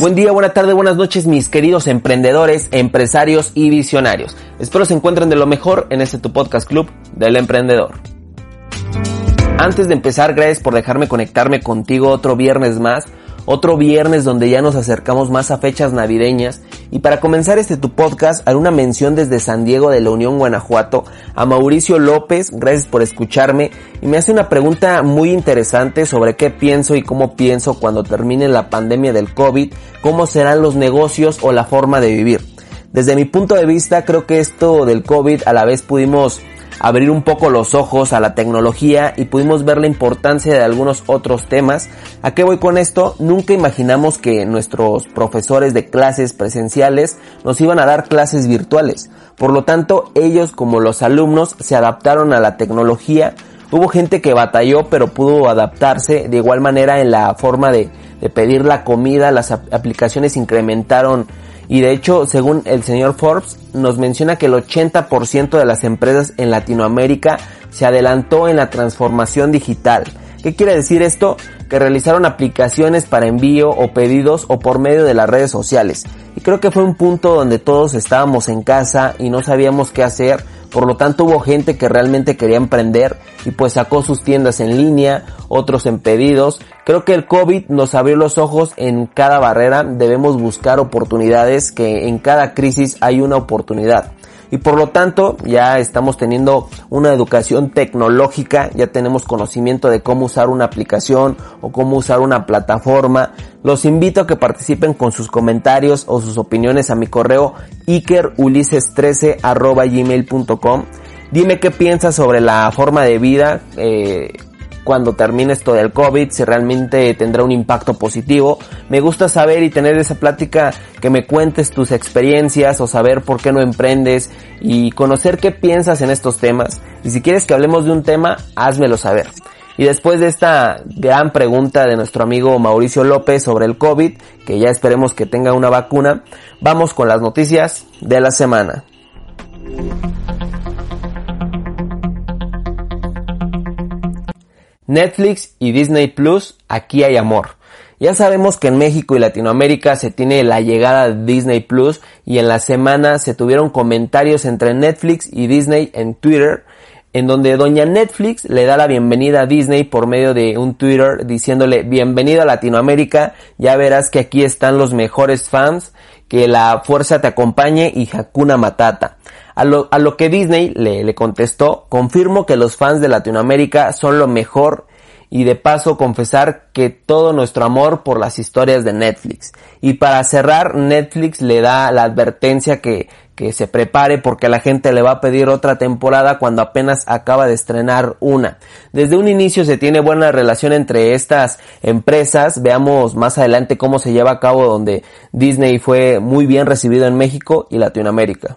Buen día, buena tarde, buenas noches mis queridos emprendedores, empresarios y visionarios. Espero se encuentren de lo mejor en este tu podcast club del emprendedor. Antes de empezar, gracias por dejarme conectarme contigo otro viernes más otro viernes donde ya nos acercamos más a fechas navideñas. Y para comenzar este tu podcast haré una mención desde San Diego de la Unión Guanajuato a Mauricio López, gracias por escucharme. Y me hace una pregunta muy interesante sobre qué pienso y cómo pienso cuando termine la pandemia del COVID, cómo serán los negocios o la forma de vivir. Desde mi punto de vista creo que esto del COVID a la vez pudimos abrir un poco los ojos a la tecnología y pudimos ver la importancia de algunos otros temas. ¿A qué voy con esto? Nunca imaginamos que nuestros profesores de clases presenciales nos iban a dar clases virtuales. Por lo tanto, ellos como los alumnos se adaptaron a la tecnología. Hubo gente que batalló pero pudo adaptarse de igual manera en la forma de, de pedir la comida. Las aplicaciones incrementaron y de hecho, según el señor Forbes, nos menciona que el 80% de las empresas en Latinoamérica se adelantó en la transformación digital. ¿Qué quiere decir esto? Que realizaron aplicaciones para envío o pedidos o por medio de las redes sociales. Y creo que fue un punto donde todos estábamos en casa y no sabíamos qué hacer por lo tanto hubo gente que realmente quería emprender y pues sacó sus tiendas en línea, otros en pedidos. Creo que el COVID nos abrió los ojos en cada barrera. Debemos buscar oportunidades que en cada crisis hay una oportunidad y por lo tanto ya estamos teniendo una educación tecnológica, ya tenemos conocimiento de cómo usar una aplicación o cómo usar una plataforma. Los invito a que participen con sus comentarios o sus opiniones a mi correo ikerulises13 gmail.com. Dime qué piensas sobre la forma de vida, eh, cuando termine esto del COVID, si realmente tendrá un impacto positivo. Me gusta saber y tener esa plática que me cuentes tus experiencias o saber por qué no emprendes y conocer qué piensas en estos temas. Y si quieres que hablemos de un tema, házmelo saber. Y después de esta gran pregunta de nuestro amigo Mauricio López sobre el COVID, que ya esperemos que tenga una vacuna, vamos con las noticias de la semana. Netflix y Disney Plus, aquí hay amor. Ya sabemos que en México y Latinoamérica se tiene la llegada de Disney Plus y en la semana se tuvieron comentarios entre Netflix y Disney en Twitter en donde doña Netflix le da la bienvenida a Disney por medio de un Twitter diciéndole bienvenido a Latinoamérica, ya verás que aquí están los mejores fans, que la fuerza te acompañe y Hakuna Matata. A lo, a lo que Disney le, le contestó, confirmo que los fans de Latinoamérica son lo mejor y de paso confesar que todo nuestro amor por las historias de Netflix. Y para cerrar, Netflix le da la advertencia que, que se prepare porque la gente le va a pedir otra temporada cuando apenas acaba de estrenar una. Desde un inicio se tiene buena relación entre estas empresas. Veamos más adelante cómo se lleva a cabo donde Disney fue muy bien recibido en México y Latinoamérica.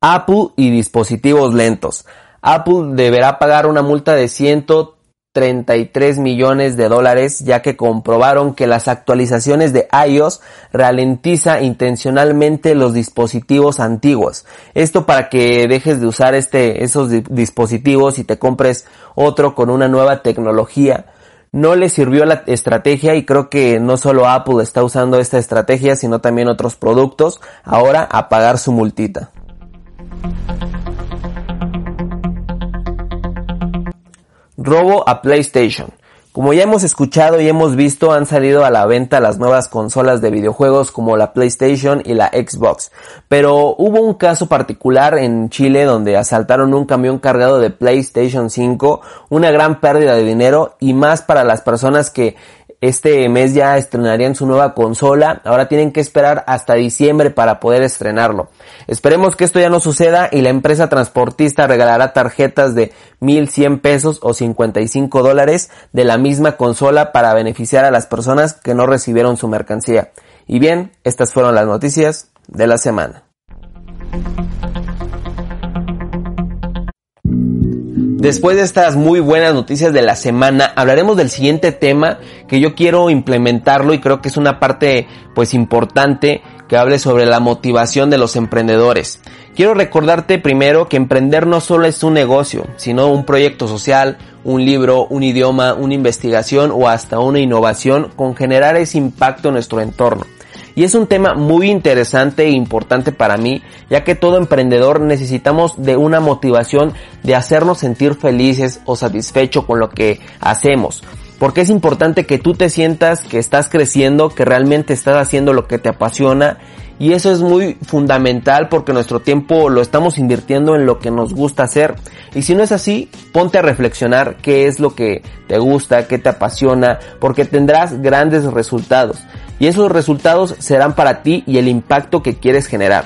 Apple y dispositivos lentos. Apple deberá pagar una multa de 133 millones de dólares ya que comprobaron que las actualizaciones de iOS ralentiza intencionalmente los dispositivos antiguos. Esto para que dejes de usar este, esos dispositivos y te compres otro con una nueva tecnología no le sirvió la estrategia y creo que no solo Apple está usando esta estrategia, sino también otros productos, ahora a pagar su multita. Robo a PlayStation. Como ya hemos escuchado y hemos visto, han salido a la venta las nuevas consolas de videojuegos como la PlayStation y la Xbox. Pero hubo un caso particular en Chile donde asaltaron un camión cargado de PlayStation 5, una gran pérdida de dinero y más para las personas que este mes ya estrenarían su nueva consola. Ahora tienen que esperar hasta diciembre para poder estrenarlo. Esperemos que esto ya no suceda y la empresa transportista regalará tarjetas de 1100 pesos o 55 dólares de la misma consola para beneficiar a las personas que no recibieron su mercancía. Y bien, estas fueron las noticias de la semana. Después de estas muy buenas noticias de la semana, hablaremos del siguiente tema que yo quiero implementarlo y creo que es una parte pues importante que hable sobre la motivación de los emprendedores. Quiero recordarte primero que emprender no solo es un negocio, sino un proyecto social, un libro, un idioma, una investigación o hasta una innovación con generar ese impacto en nuestro entorno. Y es un tema muy interesante e importante para mí, ya que todo emprendedor necesitamos de una motivación de hacernos sentir felices o satisfechos con lo que hacemos. Porque es importante que tú te sientas que estás creciendo, que realmente estás haciendo lo que te apasiona y eso es muy fundamental porque nuestro tiempo lo estamos invirtiendo en lo que nos gusta hacer. Y si no es así, ponte a reflexionar qué es lo que te gusta, qué te apasiona, porque tendrás grandes resultados. Y esos resultados serán para ti y el impacto que quieres generar.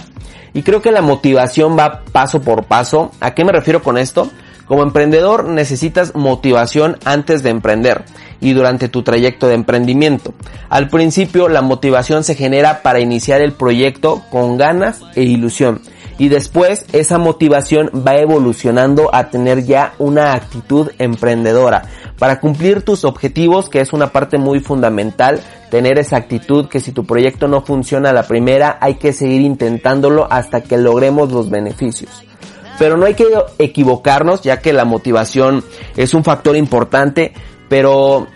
Y creo que la motivación va paso por paso. ¿A qué me refiero con esto? Como emprendedor necesitas motivación antes de emprender y durante tu trayecto de emprendimiento. Al principio la motivación se genera para iniciar el proyecto con ganas e ilusión. Y después esa motivación va evolucionando a tener ya una actitud emprendedora. Para cumplir tus objetivos que es una parte muy fundamental tener esa actitud que si tu proyecto no funciona a la primera hay que seguir intentándolo hasta que logremos los beneficios pero no hay que equivocarnos ya que la motivación es un factor importante, pero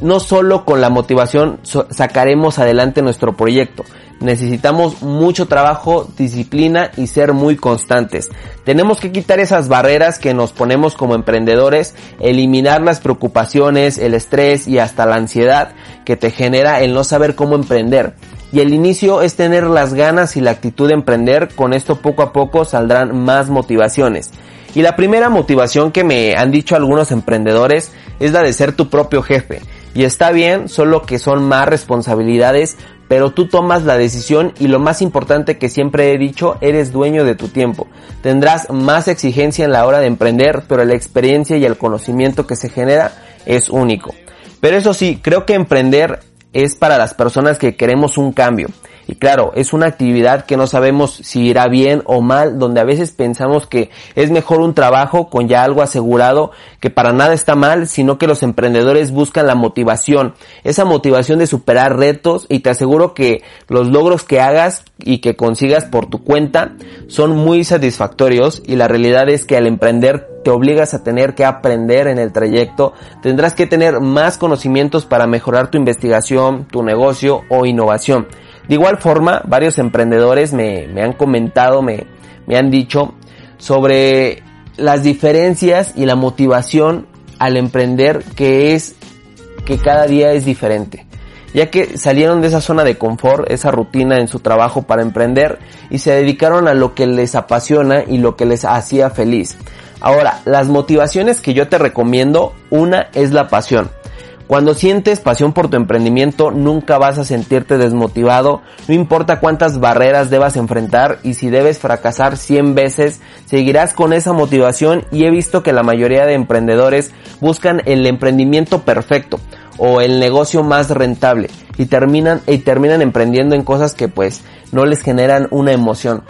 no solo con la motivación sacaremos adelante nuestro proyecto. Necesitamos mucho trabajo, disciplina y ser muy constantes. Tenemos que quitar esas barreras que nos ponemos como emprendedores, eliminar las preocupaciones, el estrés y hasta la ansiedad que te genera el no saber cómo emprender y el inicio es tener las ganas y la actitud de emprender, con esto poco a poco saldrán más motivaciones. Y la primera motivación que me han dicho algunos emprendedores es la de ser tu propio jefe. Y está bien, solo que son más responsabilidades, pero tú tomas la decisión y lo más importante que siempre he dicho, eres dueño de tu tiempo. Tendrás más exigencia en la hora de emprender, pero la experiencia y el conocimiento que se genera es único. Pero eso sí, creo que emprender es para las personas que queremos un cambio. Y claro, es una actividad que no sabemos si irá bien o mal, donde a veces pensamos que es mejor un trabajo con ya algo asegurado, que para nada está mal, sino que los emprendedores buscan la motivación, esa motivación de superar retos y te aseguro que los logros que hagas y que consigas por tu cuenta son muy satisfactorios y la realidad es que al emprender te obligas a tener que aprender en el trayecto, tendrás que tener más conocimientos para mejorar tu investigación, tu negocio o innovación. De igual forma, varios emprendedores me, han comentado, me, me han dicho sobre las diferencias y la motivación al emprender que es que cada día es diferente ya que salieron de esa zona de confort, esa rutina en su trabajo para emprender y se dedicaron a lo que les apasiona y lo que les hacía feliz. Ahora, las motivaciones que yo te recomiendo, una es la pasión. Cuando sientes pasión por tu emprendimiento, nunca vas a sentirte desmotivado, no importa cuántas barreras debas enfrentar y si debes fracasar 100 veces, seguirás con esa motivación y he visto que la mayoría de emprendedores buscan el emprendimiento perfecto o el negocio más rentable y terminan y terminan emprendiendo en cosas que pues no les generan una emoción.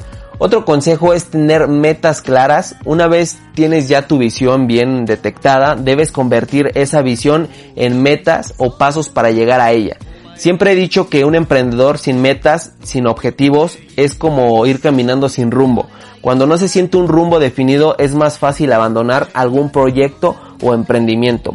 Otro consejo es tener metas claras. Una vez tienes ya tu visión bien detectada, debes convertir esa visión en metas o pasos para llegar a ella. Siempre he dicho que un emprendedor sin metas, sin objetivos, es como ir caminando sin rumbo. Cuando no se siente un rumbo definido es más fácil abandonar algún proyecto o emprendimiento.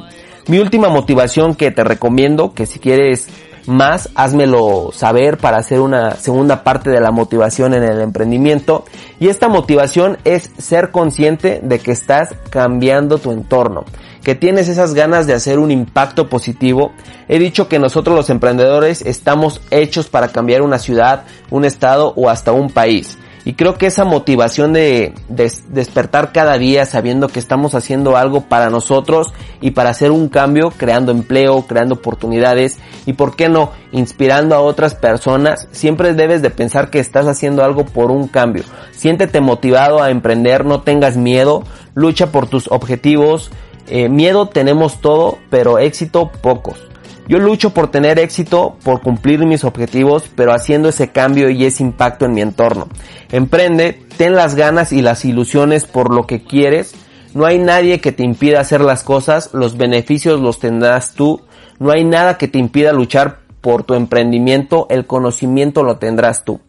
Mi última motivación que te recomiendo, que si quieres más, házmelo saber para hacer una segunda parte de la motivación en el emprendimiento. Y esta motivación es ser consciente de que estás cambiando tu entorno, que tienes esas ganas de hacer un impacto positivo. He dicho que nosotros los emprendedores estamos hechos para cambiar una ciudad, un estado o hasta un país. Y creo que esa motivación de, despertar cada día sabiendo que estamos haciendo algo para nosotros y para hacer un cambio, creando empleo, creando oportunidades y por qué no, inspirando a otras personas, siempre debes de pensar que estás haciendo algo por un cambio. Siéntete motivado a emprender, no tengas miedo, lucha por tus objetivos. Eh, miedo tenemos todo, pero éxito pocos. Yo lucho por tener éxito, por cumplir mis objetivos, pero haciendo ese cambio y ese impacto en mi entorno. Emprende, ten las ganas y las ilusiones por lo que quieres. No hay nadie que te impida hacer las cosas, los beneficios los tendrás tú. No hay nada que te impida luchar por tu emprendimiento, el conocimiento lo tendrás tú.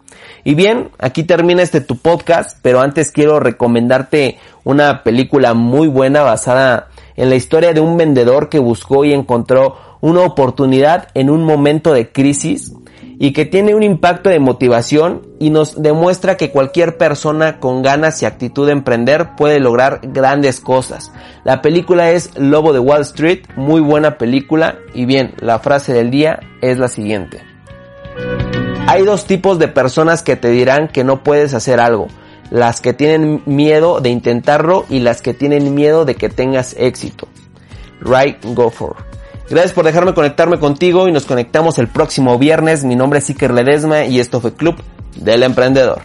Y bien, aquí termina este tu podcast, pero antes quiero recomendarte una película muy buena basada en la historia de un vendedor que buscó y encontró una oportunidad en un momento de crisis y que tiene un impacto de motivación y nos demuestra que cualquier persona con ganas y actitud de emprender puede lograr grandes cosas. La película es Lobo de Wall Street, muy buena película y bien, la frase del día es la siguiente. Hay dos tipos de personas que te dirán que no puedes hacer algo. Las que tienen miedo de intentarlo y las que tienen miedo de que tengas éxito. Right for. Gracias por dejarme conectarme contigo y nos conectamos el próximo viernes. Mi nombre es Iker Ledesma y esto fue Club del Emprendedor.